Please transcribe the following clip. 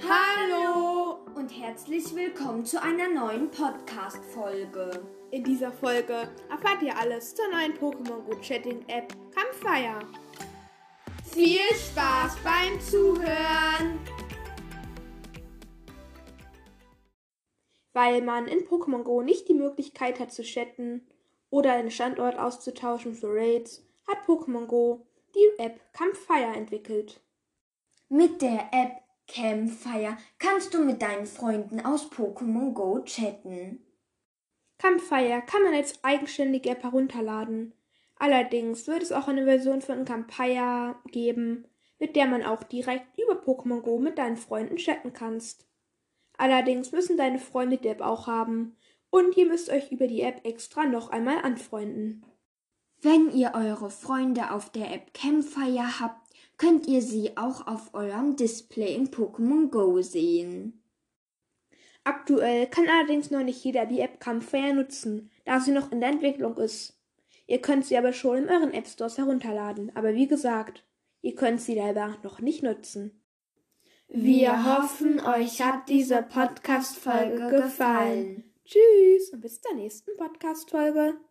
Hallo und herzlich willkommen zu einer neuen Podcast-Folge. In dieser Folge erfahrt ihr alles zur neuen Pokémon Go Chatting App Campfire. Viel Spaß beim Zuhören! Weil man in Pokémon Go nicht die Möglichkeit hat zu chatten oder einen Standort auszutauschen für Raids, hat Pokémon Go die App Campfire entwickelt. Mit der App Campfire kannst du mit deinen Freunden aus Pokémon Go chatten. Campfire kann man als eigenständige App herunterladen. Allerdings wird es auch eine Version von Campfire geben, mit der man auch direkt über Pokémon Go mit deinen Freunden chatten kannst. Allerdings müssen deine Freunde die App auch haben und ihr müsst euch über die App extra noch einmal anfreunden. Wenn ihr eure Freunde auf der App Campfire habt, könnt ihr sie auch auf eurem Display in Pokémon Go sehen. Aktuell kann allerdings noch nicht jeder die App Campfire nutzen, da sie noch in der Entwicklung ist. Ihr könnt sie aber schon in euren App Stores herunterladen, aber wie gesagt, ihr könnt sie selber noch nicht nutzen. Wir hoffen, euch hat diese Podcast-Folge gefallen. Tschüss und bis zur nächsten Podcast-Folge.